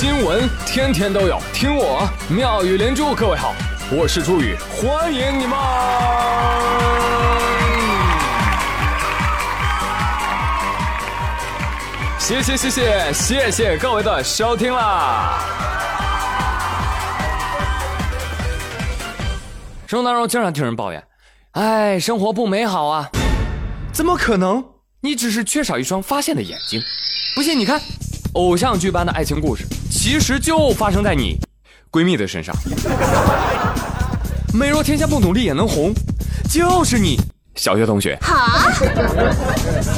新闻天天都有，听我妙语连珠。各位好，我是朱宇，欢迎你们！谢谢谢谢谢谢各位的收听啦！生活当中经常听人抱怨，哎，生活不美好啊！怎么可能？你只是缺少一双发现的眼睛。不信你看，偶像剧般的爱情故事，其实就发生在你闺蜜的身上。美若天下不努力也能红，就是你小学同学。好，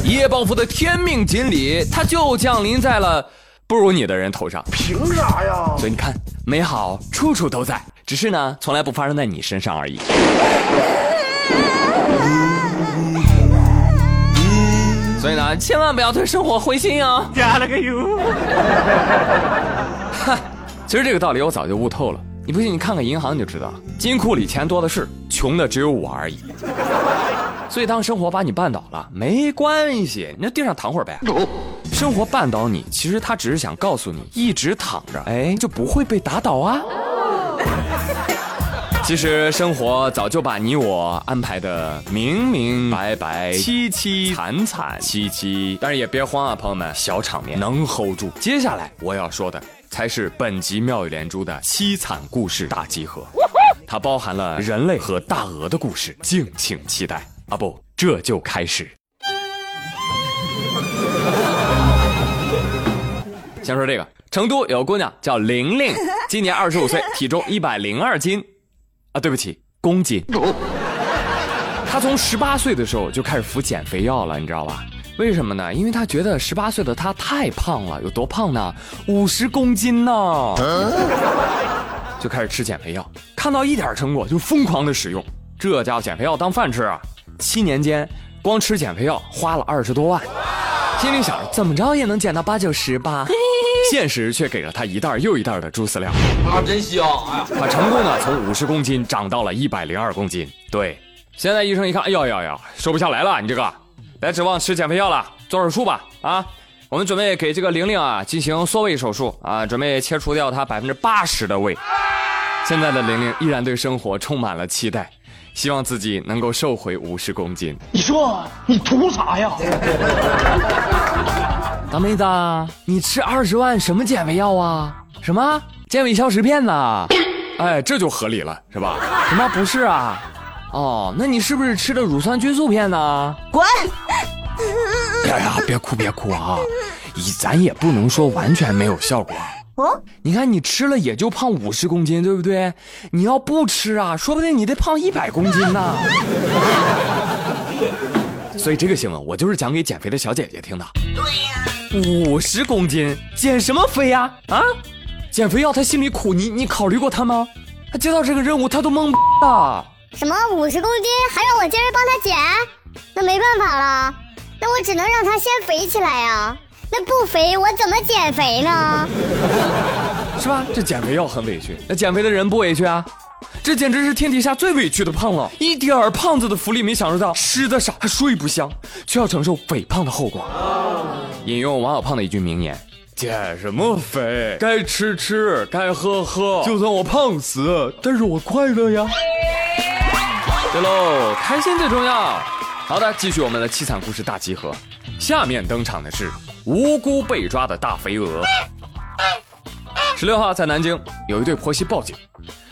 一夜暴富的天命锦鲤，它就降临在了不如你的人头上。凭啥呀？所以你看，美好处处都在，只是呢，从来不发生在你身上而已。所以呢，千万不要对生活灰心哦。加了个油。哈，其实这个道理我早就悟透了。你不信，你看看银行你就知道，金库里钱多的是，穷的只有我而已。所以当生活把你绊倒了，没关系，你就地上躺会儿呗。生活绊倒你，其实他只是想告诉你，一直躺着，哎，就不会被打倒啊。其实生活早就把你我安排的明明白白、凄凄惨惨戚戚，但是也别慌啊，朋友们，小场面能 hold 住。接下来我要说的才是本集妙语连珠的凄惨故事大集合，它包含了人类和大鹅的故事，敬请期待啊！不，这就开始。先说这个，成都有个姑娘叫玲玲，今年二十五岁，体重一百零二斤。啊，对不起，公斤。她从十八岁的时候就开始服减肥药了，你知道吧？为什么呢？因为他觉得十八岁的他太胖了，有多胖呢？五十公斤呢，就开始吃减肥药。看到一点成果就疯狂的使用，这家伙减肥药当饭吃啊！七年间，光吃减肥药花了二十多万，心里想着怎么着也能减到八九十吧。现实却给了他一袋又一袋的猪饲料，啊，真香！他成功的从五十公斤长到了一百零二公斤。对，现在医生一看，哎呦呦呦，瘦不下来了，你这个，别指望吃减肥药了，做手术吧。啊，我们准备给这个玲玲啊进行缩胃手术啊，准备切除掉她百分之八十的胃。现在的玲玲依然对生活充满了期待，希望自己能够瘦回五十公斤。你说你图啥呀？大妹子，你吃二十万什么减肥药啊？什么健胃消食片呢？哎，这就合理了，是吧？什么不是啊？哦，那你是不是吃的乳酸菌素片呢？滚！哎呀，别哭别哭啊！咱也不能说完全没有效果。哦，你看你吃了也就胖五十公斤，对不对？你要不吃啊，说不定你得胖一百公斤呢。所以这个新闻我就是讲给减肥的小姐姐听的。对呀。五十公斤减什么肥呀？啊，减肥药她心里苦，你你考虑过她吗？她接到这个任务她都懵了。什么五十公斤还让我今儿帮他减？那没办法了，那我只能让他先肥起来呀。那不肥我怎么减肥呢？是吧？这减肥药很委屈，那减肥的人不委屈啊？这简直是天底下最委屈的胖了，一点儿胖子的福利没享受到，吃的少还睡不香，却要承受肥胖的后果。引用王小胖的一句名言：“减什么肥？该吃吃，该喝喝。就算我胖死，但是我快乐呀。”对喽，开心最重要。好的，继续我们的凄惨故事大集合。下面登场的是无辜被抓的大肥鹅。十六号在南京，有一对婆媳报警。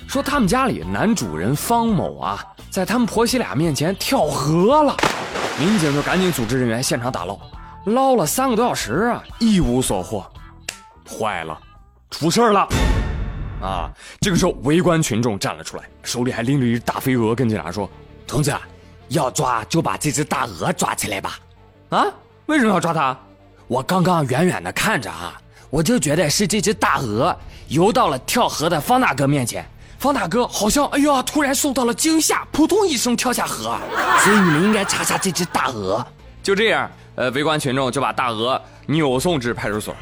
说他们家里男主人方某啊，在他们婆媳俩面前跳河了，民警就赶紧组织人员现场打捞，捞了三个多小时啊，一无所获，坏了，出事儿了，啊！这个时候围观群众站了出来，手里还拎着一只大肥鹅，跟警察说：“同志，要抓就把这只大鹅抓起来吧。”啊？为什么要抓它？我刚刚远远的看着啊，我就觉得是这只大鹅游到了跳河的方大哥面前。方大哥好像哎呀，突然受到了惊吓，扑通一声跳下河，所以你们应该查查这只大鹅。就这样，呃，围观群众就把大鹅扭送至派出所。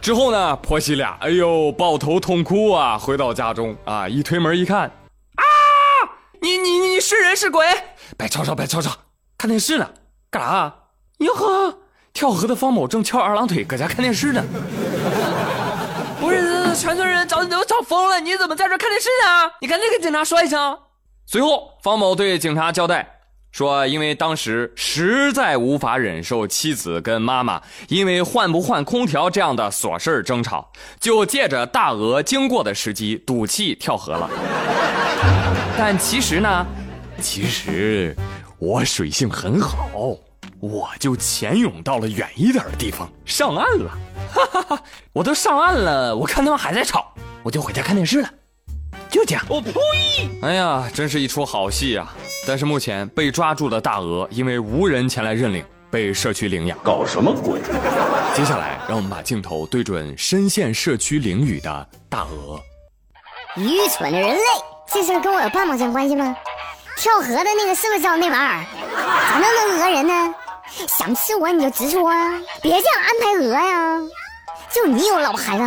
之后呢，婆媳俩哎呦抱头痛哭啊，回到家中啊，一推门一看，啊，你你你是人是鬼？别吵吵别吵吵，看电视呢，干啥？哟呵。跳河的方某正翘二郎腿搁家看电视呢。不是，全村人找你都找疯了，你怎么在这看电视呢？你赶紧跟警察说一声。随后，方某对警察交代说，因为当时实在无法忍受妻子跟妈妈因为换不换空调这样的琐事争吵，就借着大鹅经过的时机赌气跳河了。但其实呢，其实我水性很好，我就潜泳到了远一点的地方上岸了。哈哈哈！我都上岸了，我看他们还在吵，我就回家看电视了。就这样。我呸！哎呀，真是一出好戏啊！但是目前被抓住的大鹅因为无人前来认领，被社区领养。搞什么鬼？接下来，让我们把镜头对准深陷社区囹圄的大鹅。愚蠢的人类，这事跟我有半毛钱关系吗？跳河的那个是不是叫那玩意儿？咋能能讹人呢？想吃我你就直说啊，别这样安排讹呀！就你有老婆孩子，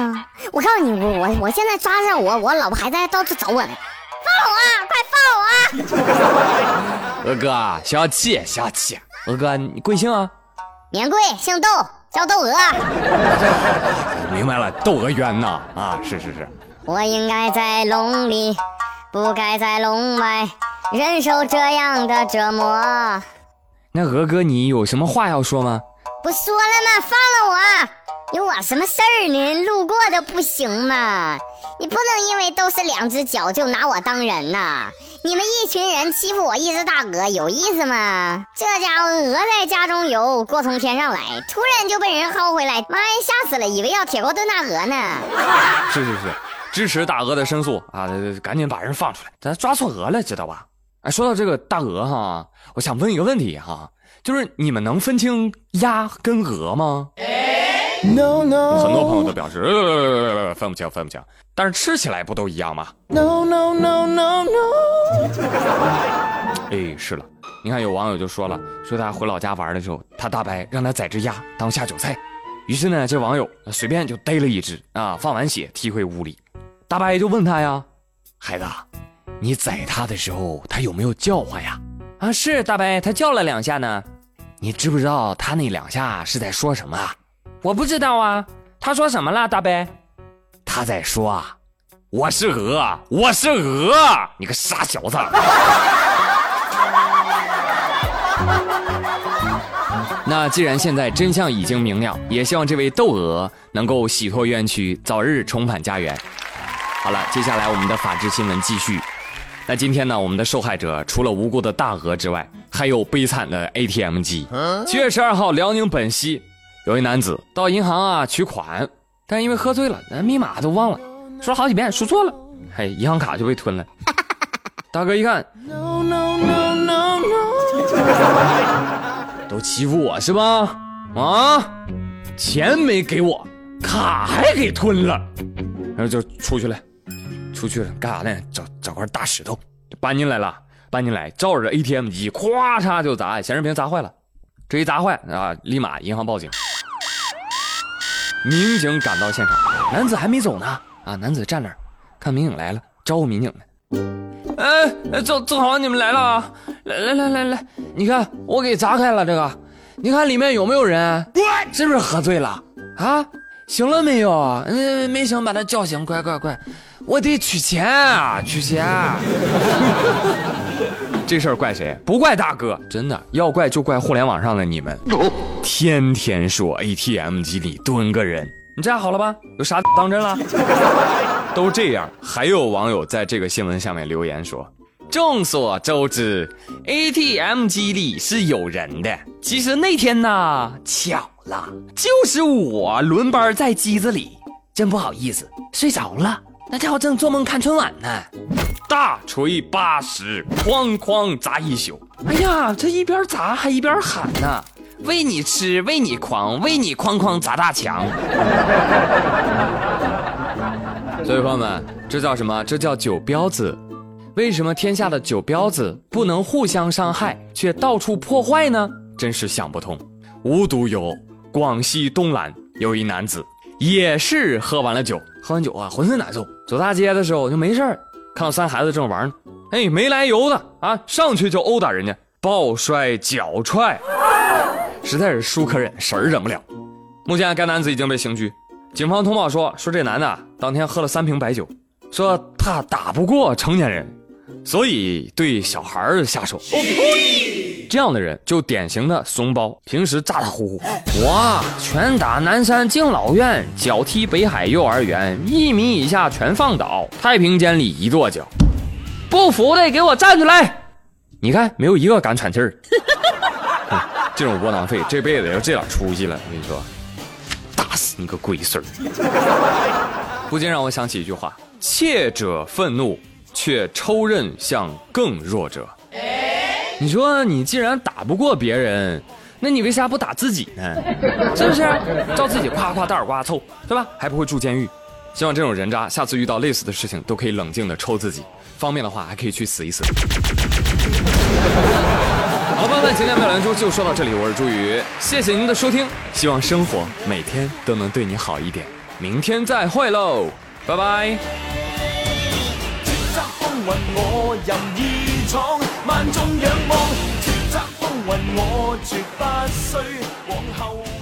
我告诉你，我我我现在抓上我，我老婆孩子还到处找我呢，放我，快放我！鹅哥，消气消气，鹅哥你贵姓啊？免贵，姓窦，叫窦娥。明白了，窦娥冤呐！啊，是是是。我应该在笼里，不该在笼外，忍受这样的折磨。那鹅哥，你有什么话要说吗？不说了吗？放了我！有我什么事儿呢？路过的不行吗？你不能因为都是两只脚就拿我当人呐！你们一群人欺负我一只大鹅，有意思吗？这家伙鹅在家中游，锅从天上来，突然就被人薅回来，妈呀，吓死了，以为要铁锅炖大鹅呢。是 是是，支持大鹅的申诉啊！赶紧把人放出来，咱抓错鹅了，知道吧？哎，说到这个大鹅哈，我想问一个问题哈，就是你们能分清鸭跟鹅吗？No no，很多朋友都表示分不清，分不清。但是吃起来不都一样吗？No no no no no。哎，是了，你看有网友就说了，说他回老家玩的时候，他大伯让他宰只鸭当下酒菜，于是呢，这网友随便就逮了一只啊，放完血踢回屋里，大伯就问他呀，孩子。你宰他的时候，他有没有叫唤呀？啊，是大伯，他叫了两下呢。你知不知道他那两下是在说什么啊？我不知道啊。他说什么了，大伯？他在说啊，我是鹅，我是鹅，你个傻小子。那既然现在真相已经明了，也希望这位窦娥能够洗脱冤屈，早日重返家园。好了，接下来我们的法治新闻继续。那今天呢，我们的受害者除了无辜的大鹅之外，还有悲惨的 ATM 机。七月十二号，辽宁本溪有一男子到银行啊取款，但因为喝醉了，那密码都忘了，说了好几遍，输错了，嘿，银行卡就被吞了。大哥一看，都欺负我是吧？啊，钱没给我，卡还给吞了，然后就出去了。出去了干啥呢？找找块大石头搬进来了，搬进来照着 ATM 机，咵嚓就砸，显示屏砸坏了。这一砸坏啊，立马银行报警。民警赶到现场，男子还没走呢。啊，男子站那儿，看民警来了，招呼民警呢。哎，正正好你们来了啊！来来来来来，你看我给砸开了这个，你看里面有没有人？是不是喝醉了啊？醒了没有？嗯，没醒，把他叫醒，快快快！我得取钱啊，取钱！这事儿怪谁？不怪大哥，真的要怪就怪互联网上的你们，天天说 ATM 机里蹲个人，你这样好了吧？有啥当真了？都这样，还有网友在这个新闻下面留言说：众所周知，ATM 机里是有人的。其实那天呢，巧了，就是我轮班在机子里，真不好意思，睡着了。那家伙正做梦看春晚呢，大锤八十，哐哐砸一宿。哎呀，这一边砸还一边喊呢：“喂你吃，喂你狂，喂你哐哐砸大墙。”所以朋友们，这叫什么？这叫酒彪子。为什么天下的酒彪子不能互相伤害，却到处破坏呢？真是想不通。无独有，广西东莞有一男子。也是喝完了酒，喝完酒啊，浑身难受。走大街的时候就没事看到三孩子正玩呢，哎，没来由的啊，上去就殴打人家，抱摔脚踹。实在是书可忍，婶儿忍不了。目前该男子已经被刑拘。警方通报说，说这男的当天喝了三瓶白酒，说怕打不过成年人，所以对小孩下手。这样的人就典型的怂包，平时咋咋呼呼。我拳打南山敬老院，脚踢北海幼儿园，一米以下全放倒，太平间里一跺脚。不服的给我站起来！你看，没有一个敢喘气儿。这种窝囊废，这辈子要这点出息了，我跟你说，打死你个龟孙儿！不禁让我想起一句话：怯者愤怒，却抽刃向更弱者。你说你既然打不过别人，那你为啥不打自己呢？是不是？照自己夸夸大耳刮凑，对吧？还不会住监狱。希望这种人渣下次遇到类似的事情都可以冷静的抽自己，方便的话还可以去死一死。好了，朋友们，今天妙兰珠就说到这里，我是朱宇，谢谢您的收听，希望生活每天都能对你好一点，明天再会喽，拜拜。万众仰望叱咤风云我绝不需往后。